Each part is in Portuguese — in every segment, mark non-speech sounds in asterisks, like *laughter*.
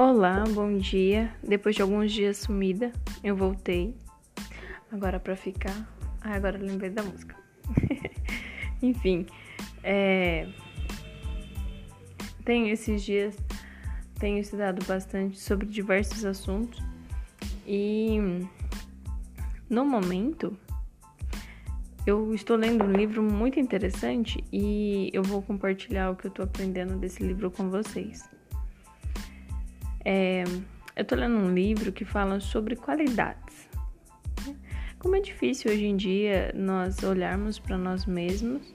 Olá, bom dia. Depois de alguns dias sumida, eu voltei. Agora pra ficar. Ah, agora lembrei da música. *laughs* Enfim, é... tenho esses dias, tenho estudado bastante sobre diversos assuntos e no momento eu estou lendo um livro muito interessante e eu vou compartilhar o que eu estou aprendendo desse livro com vocês. É, eu tô lendo um livro que fala sobre qualidades. Né? Como é difícil hoje em dia nós olharmos para nós mesmos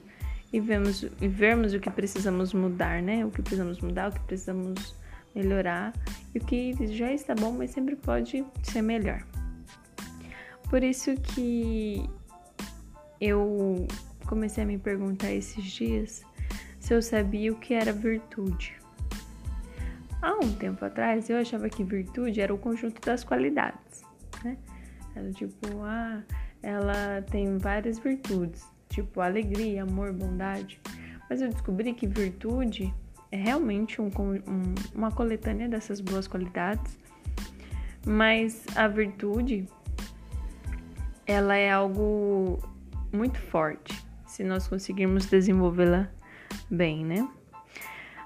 e, vemos, e vermos o que precisamos mudar, né? O que precisamos mudar, o que precisamos melhorar e o que já está bom, mas sempre pode ser melhor. Por isso que eu comecei a me perguntar esses dias se eu sabia o que era virtude. Há um tempo atrás eu achava que virtude era o conjunto das qualidades, né? Era tipo, ah, ela tem várias virtudes, tipo alegria, amor, bondade. Mas eu descobri que virtude é realmente um, um, uma coletânea dessas boas qualidades, mas a virtude ela é algo muito forte se nós conseguirmos desenvolvê-la bem, né?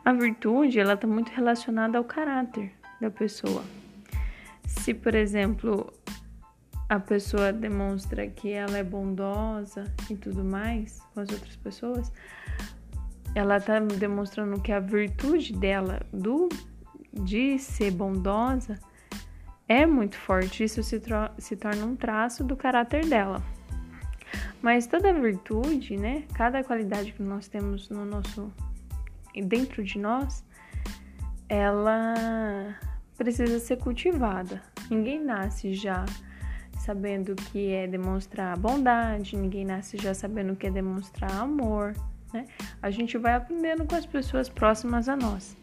A virtude, ela está muito relacionada ao caráter da pessoa. Se, por exemplo, a pessoa demonstra que ela é bondosa e tudo mais com as outras pessoas, ela está demonstrando que a virtude dela, do de ser bondosa, é muito forte. Isso se, se torna um traço do caráter dela. Mas toda virtude, né? Cada qualidade que nós temos no nosso dentro de nós, ela precisa ser cultivada. Ninguém nasce já sabendo o que é demonstrar bondade, ninguém nasce já sabendo o que é demonstrar amor, né? A gente vai aprendendo com as pessoas próximas a nós.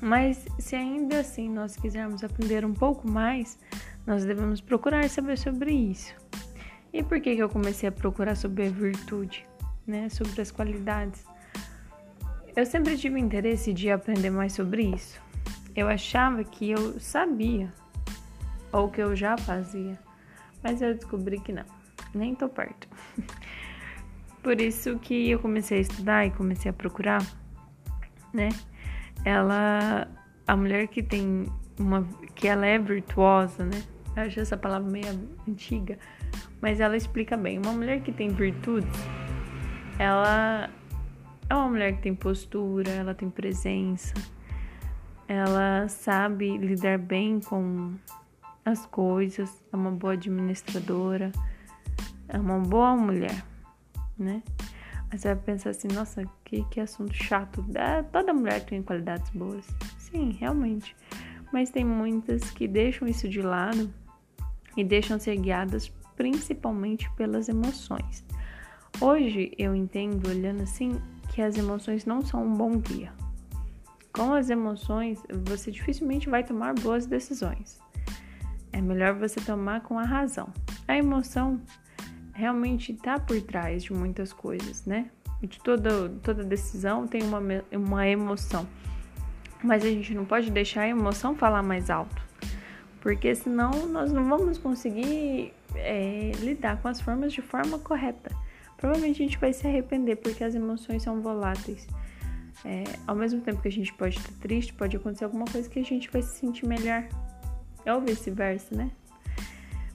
Mas se ainda assim nós quisermos aprender um pouco mais, nós devemos procurar saber sobre isso. E por que, que eu comecei a procurar sobre a virtude, né? Sobre as qualidades? Eu sempre tive interesse de aprender mais sobre isso. Eu achava que eu sabia ou que eu já fazia, mas eu descobri que não, nem tô perto. *laughs* Por isso que eu comecei a estudar e comecei a procurar, né? Ela, a mulher que tem uma, que ela é virtuosa, né? Eu acho essa palavra meio antiga, mas ela explica bem. Uma mulher que tem virtudes, ela é uma mulher que tem postura, ela tem presença, ela sabe lidar bem com as coisas, é uma boa administradora, é uma boa mulher, né? Aí você vai pensar assim, nossa, que, que assunto chato. É, toda mulher tem qualidades boas. Sim, realmente. Mas tem muitas que deixam isso de lado e deixam ser guiadas principalmente pelas emoções. Hoje eu entendo, olhando assim, que as emoções não são um bom guia. Com as emoções, você dificilmente vai tomar boas decisões. É melhor você tomar com a razão. A emoção realmente está por trás de muitas coisas, né? De toda, toda decisão tem uma, uma emoção. Mas a gente não pode deixar a emoção falar mais alto, porque senão nós não vamos conseguir é, lidar com as formas de forma correta provavelmente a gente vai se arrepender porque as emoções são voláteis. É, ao mesmo tempo que a gente pode estar triste, pode acontecer alguma coisa que a gente vai se sentir melhor. Ou vice-versa, né?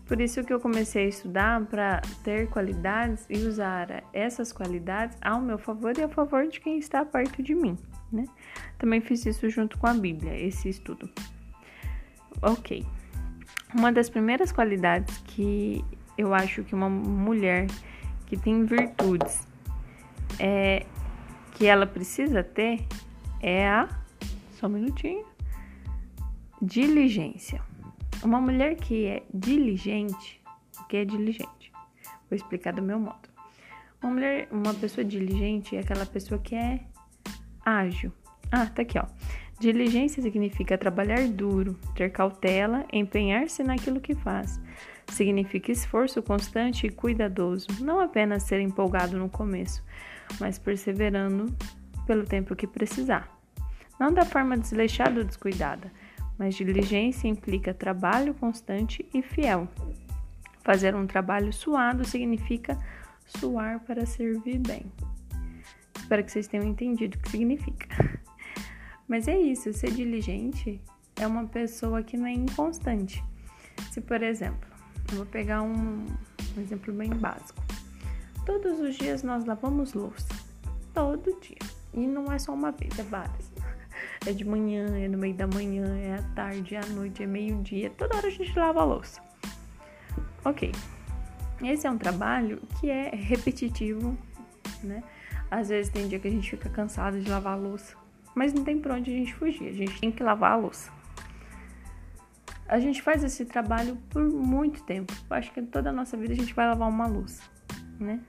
Por isso que eu comecei a estudar para ter qualidades e usar essas qualidades ao meu favor e a favor de quem está perto de mim, né? Também fiz isso junto com a Bíblia, esse estudo. Ok. Uma das primeiras qualidades que eu acho que uma mulher que tem virtudes é, que ela precisa ter é a. Só um minutinho. Diligência. Uma mulher que é diligente, o que é diligente? Vou explicar do meu modo. Uma mulher, uma pessoa diligente é aquela pessoa que é ágil. Ah, tá aqui, ó. Diligência significa trabalhar duro, ter cautela, empenhar-se naquilo que faz, Significa esforço constante e cuidadoso, não apenas ser empolgado no começo, mas perseverando pelo tempo que precisar. Não da forma desleixada ou descuidada, mas diligência implica trabalho constante e fiel. Fazer um trabalho suado significa suar para servir bem. Espero que vocês tenham entendido o que significa. *laughs* Mas é isso, ser diligente é uma pessoa que não é inconstante. Se, por exemplo, eu vou pegar um, um exemplo bem básico. Todos os dias nós lavamos louça. Todo dia. E não é só uma vez, é várias. É de manhã, é no meio da manhã, é à tarde, é à noite, é meio-dia. Toda hora a gente lava a louça. Ok. Esse é um trabalho que é repetitivo, né? Às vezes tem dia que a gente fica cansado de lavar a louça, mas não tem pra onde a gente fugir, a gente tem que lavar a louça. A gente faz esse trabalho por muito tempo. Eu acho que toda a nossa vida a gente vai lavar uma louça, né?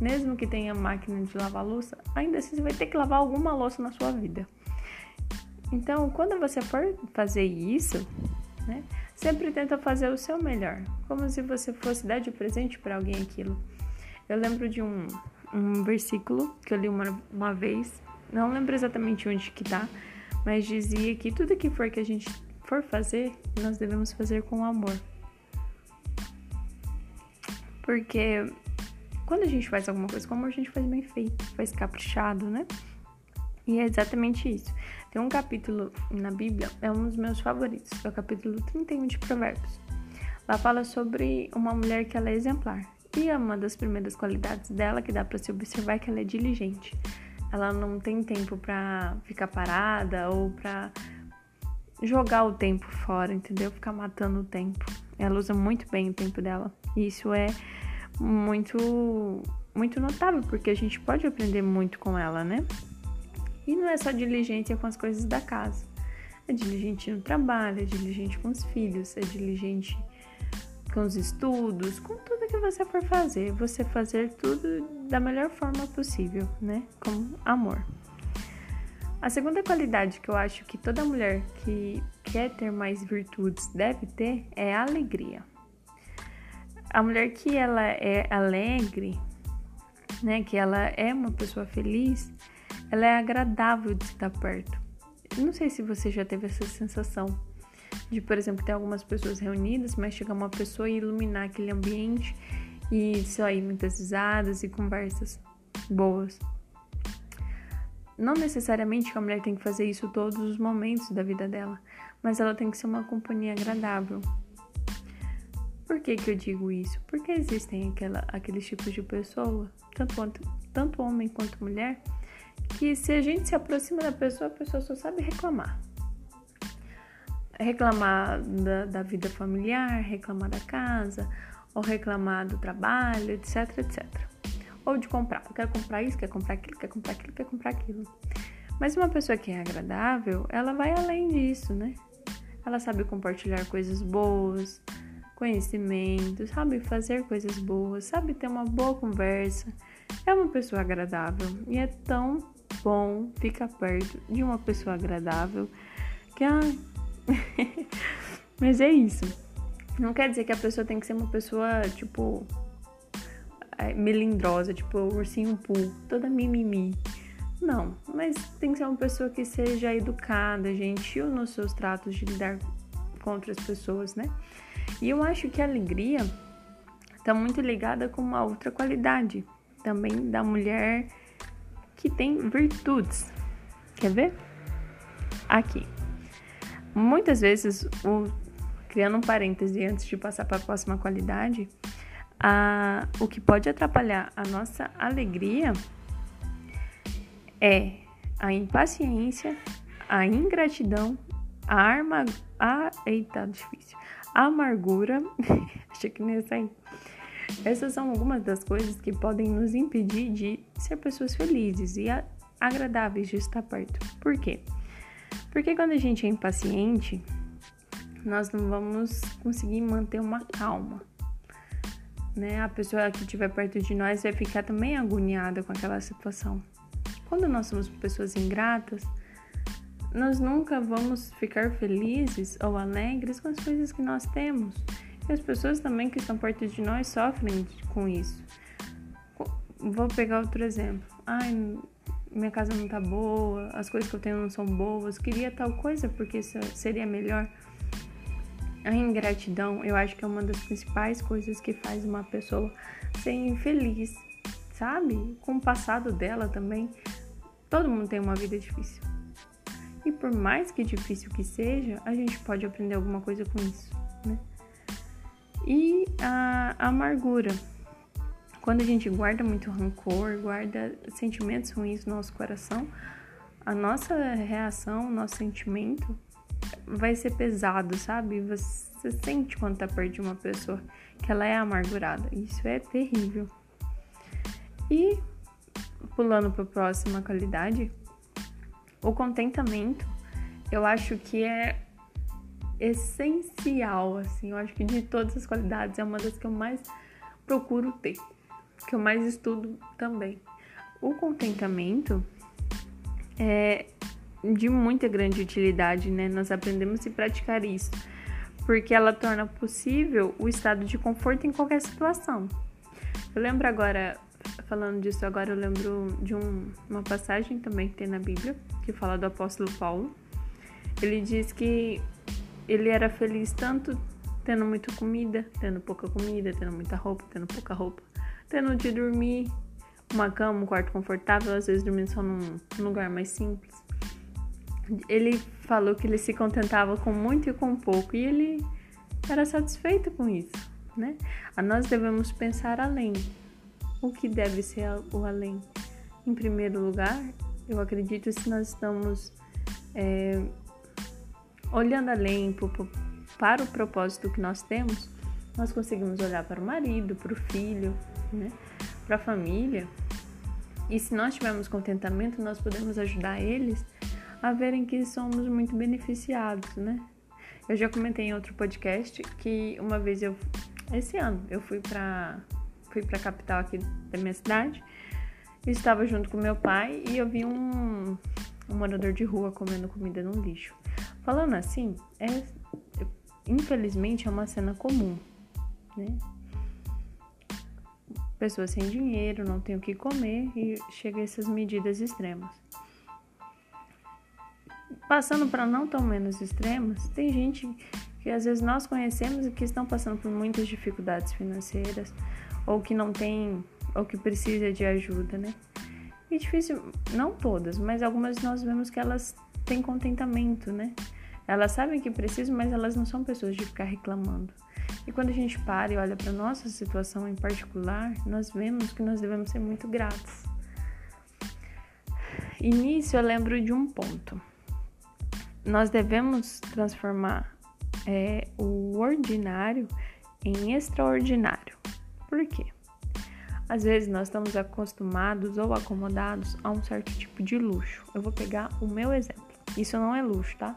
Mesmo que tenha máquina de lavar louça, ainda assim você vai ter que lavar alguma louça na sua vida. Então, quando você for fazer isso, né, sempre tenta fazer o seu melhor, como se você fosse dar de presente para alguém aquilo. Eu lembro de um, um versículo que eu li uma, uma vez, não lembro exatamente onde que tá, mas dizia que tudo que for que a gente for fazer, nós devemos fazer com amor. Porque quando a gente faz alguma coisa com amor, a gente faz bem feito, faz caprichado, né? E é exatamente isso. Tem um capítulo na Bíblia, é um dos meus favoritos, é o capítulo 31 de Provérbios. Lá fala sobre uma mulher que ela é exemplar. E uma das primeiras qualidades dela que dá para se observar é que ela é diligente. Ela não tem tempo para ficar parada ou para jogar o tempo fora, entendeu? Ficar matando o tempo. Ela usa muito bem o tempo dela. E isso é muito muito notável, porque a gente pode aprender muito com ela, né? E não é só diligência com as coisas da casa. É diligente no trabalho, é diligente com os filhos, é diligente com os estudos, com tudo que você for fazer. Você fazer tudo da melhor forma possível, né? Com amor. A segunda qualidade que eu acho que toda mulher que quer ter mais virtudes deve ter é a alegria. A mulher que ela é alegre, né, que ela é uma pessoa feliz, ela é agradável de estar perto. Não sei se você já teve essa sensação de, por exemplo, ter algumas pessoas reunidas, mas chegar uma pessoa e iluminar aquele ambiente e sair muitas risadas e conversas boas. Não necessariamente a mulher tem que fazer isso todos os momentos da vida dela, mas ela tem que ser uma companhia agradável. Por que, que eu digo isso? Porque existem aquela, aqueles tipos de pessoa, tanto, tanto homem quanto mulher, que se a gente se aproxima da pessoa, a pessoa só sabe reclamar. Reclamar da, da vida familiar, reclamar da casa, ou reclamar do trabalho, etc, etc. Ou de comprar. Quer comprar isso, quer comprar aquilo, quer comprar aquilo, quer comprar aquilo. Mas uma pessoa que é agradável, ela vai além disso, né? Ela sabe compartilhar coisas boas, conhecimentos, sabe fazer coisas boas, sabe ter uma boa conversa. É uma pessoa agradável e é tão bom ficar perto de uma pessoa agradável que ai. *laughs* Mas é isso. Não quer dizer que a pessoa tem que ser uma pessoa tipo melindrosa, tipo ursinho Poo, toda mimimi. Não, mas tem que ser uma pessoa que seja educada, gentil nos seus tratos de lidar com outras pessoas, né? E eu acho que a alegria está muito ligada com uma outra qualidade também da mulher que tem virtudes. Quer ver? Aqui. Muitas vezes, o, criando um parêntese antes de passar para a próxima qualidade, a, o que pode atrapalhar a nossa alegria é a impaciência, a ingratidão, a arma. A, eita, difícil. A amargura. *laughs* Achei que nem ia sair. Essas são algumas das coisas que podem nos impedir de ser pessoas felizes e agradáveis de estar perto. Por quê? Porque quando a gente é impaciente, nós não vamos conseguir manter uma calma. Né? A pessoa que estiver perto de nós vai ficar também agoniada com aquela situação. Quando nós somos pessoas ingratas, nós nunca vamos ficar felizes ou alegres com as coisas que nós temos. E as pessoas também que estão perto de nós sofrem com isso. Vou pegar outro exemplo. Ai, minha casa não tá boa, as coisas que eu tenho não são boas, queria tal coisa porque seria melhor. A ingratidão, eu acho que é uma das principais coisas que faz uma pessoa ser infeliz, sabe? Com o passado dela também. Todo mundo tem uma vida difícil. E por mais que difícil que seja, a gente pode aprender alguma coisa com isso, né? E a amargura. Quando a gente guarda muito rancor, guarda sentimentos ruins no nosso coração, a nossa reação, nosso sentimento vai ser pesado, sabe? Você sente quando tá perto de uma pessoa que ela é amargurada. Isso é terrível. E pulando para a próxima qualidade, o contentamento, eu acho que é essencial, assim. Eu acho que de todas as qualidades é uma das que eu mais procuro ter, que eu mais estudo também. O contentamento é de muita grande utilidade, né? Nós aprendemos a praticar isso, porque ela torna possível o estado de conforto em qualquer situação. Eu lembro agora, falando disso agora, eu lembro de um, uma passagem também que tem na Bíblia, que fala do apóstolo Paulo. Ele diz que ele era feliz tanto tendo muita comida, tendo pouca comida, tendo muita roupa, tendo pouca roupa, tendo de dormir, uma cama, um quarto confortável, às vezes dormindo só num, num lugar mais simples. Ele falou que ele se contentava com muito e com pouco e ele era satisfeito com isso, né? A nós devemos pensar além. O que deve ser o além? Em primeiro lugar, eu acredito se nós estamos é, olhando além para o propósito que nós temos, nós conseguimos olhar para o marido, para o filho, né? para a família. E se nós tivermos contentamento, nós podemos ajudar eles a verem que somos muito beneficiados, né? Eu já comentei em outro podcast que uma vez eu esse ano eu fui para fui para a capital aqui da minha cidade, estava junto com meu pai e eu vi um, um morador de rua comendo comida no lixo. Falando assim, é, infelizmente é uma cena comum, né? Pessoas sem dinheiro, não tem o que comer e chega a essas medidas extremas. Passando para não tão menos extremas, tem gente que às vezes nós conhecemos e que estão passando por muitas dificuldades financeiras ou que não tem ou que precisa de ajuda, né? E difícil, não todas, mas algumas nós vemos que elas têm contentamento, né? Elas sabem que precisam, mas elas não são pessoas de ficar reclamando. E quando a gente para e olha para nossa situação em particular, nós vemos que nós devemos ser muito gratos. E nisso eu lembro de um ponto. Nós devemos transformar é, o ordinário em extraordinário. Por quê? Às vezes nós estamos acostumados ou acomodados a um certo tipo de luxo. Eu vou pegar o meu exemplo. Isso não é luxo, tá?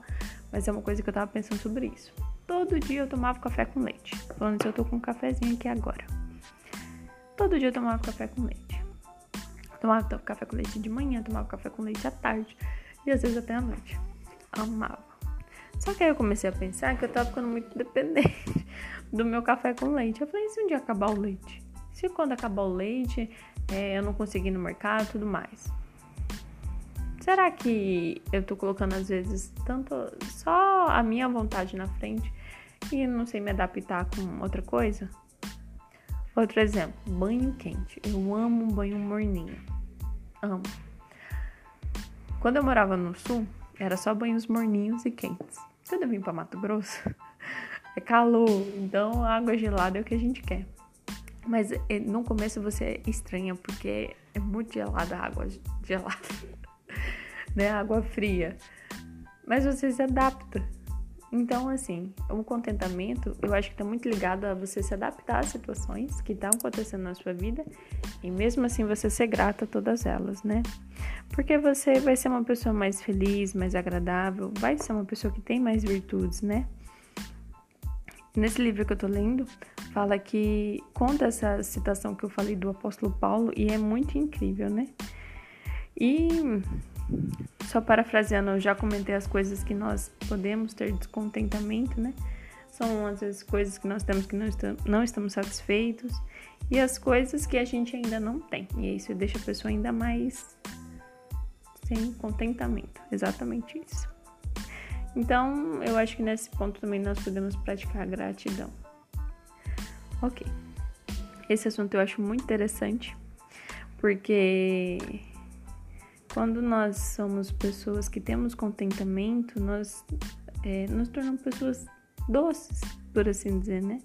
Mas é uma coisa que eu tava pensando sobre isso. Todo dia eu tomava café com leite. Falando se eu tô com um cafezinho aqui agora. Todo dia eu tomava café com leite. Tomava café com leite de manhã, tomava café com leite à tarde e às vezes até à noite. Amava. Só que aí eu comecei a pensar que eu tava ficando muito dependente do meu café com leite. Eu falei, e se um dia acabar o leite? Se quando acabar o leite é, eu não conseguir ir no mercado e tudo mais? Será que eu tô colocando às vezes tanto só a minha vontade na frente e não sei me adaptar com outra coisa? Outro exemplo, banho quente. Eu amo banho morninho. Amo. Quando eu morava no sul, era só banhos morninhos e quentes. Quando eu vim para Mato Grosso, *laughs* é calor, então água gelada é o que a gente quer. Mas eh, no começo você estranha porque é muito gelada a água gelada *laughs* né? Água fria. Mas você se adapta. Então, assim, o contentamento, eu acho que está muito ligado a você se adaptar às situações que estão acontecendo na sua vida e mesmo assim você ser grata a todas elas, né? Porque você vai ser uma pessoa mais feliz, mais agradável, vai ser uma pessoa que tem mais virtudes, né? Nesse livro que eu tô lendo, fala que conta essa citação que eu falei do apóstolo Paulo e é muito incrível, né? E só parafraseando, eu já comentei as coisas que nós podemos ter descontentamento, né? São vezes coisas que nós temos que não, estamos, satisfeitos e as coisas que a gente ainda não tem. E isso deixa a pessoa ainda mais sem contentamento. Exatamente isso. Então, eu acho que nesse ponto também nós podemos praticar gratidão. Ok. Esse assunto eu acho muito interessante, porque quando nós somos pessoas que temos contentamento, nós é, nos tornamos pessoas doces, por assim dizer, né?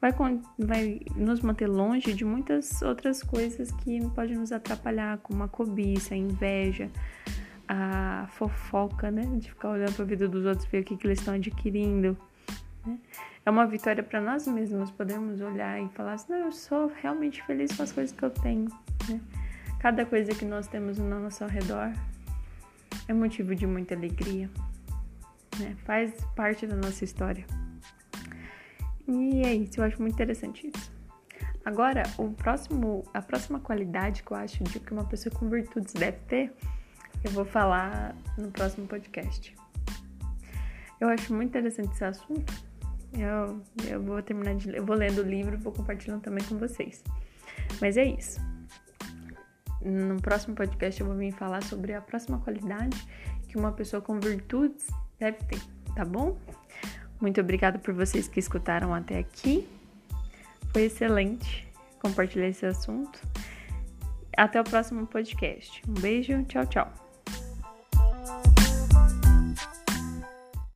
Vai, vai nos manter longe de muitas outras coisas que podem nos atrapalhar, como a cobiça, a inveja, a fofoca, né? De ficar olhando para a vida dos outros, ver o que, que eles estão adquirindo. Né? É uma vitória para nós mesmos podermos olhar e falar assim: não, eu sou realmente feliz com as coisas que eu tenho. Né? Cada coisa que nós temos no nosso redor é motivo de muita alegria né? Faz parte da nossa história. E é isso, eu acho muito interessante isso. Agora, o próximo, a próxima qualidade que eu acho de que uma pessoa com virtudes deve ter, eu vou falar no próximo podcast. Eu acho muito interessante esse assunto. Eu, eu vou terminar de eu vou lendo o livro e vou compartilhando também com vocês. Mas é isso. No próximo podcast eu vou vir falar sobre a próxima qualidade que uma pessoa com virtudes Deve ter, tá bom? Muito obrigada por vocês que escutaram até aqui. Foi excelente compartilhar esse assunto. Até o próximo podcast. Um beijo, tchau, tchau.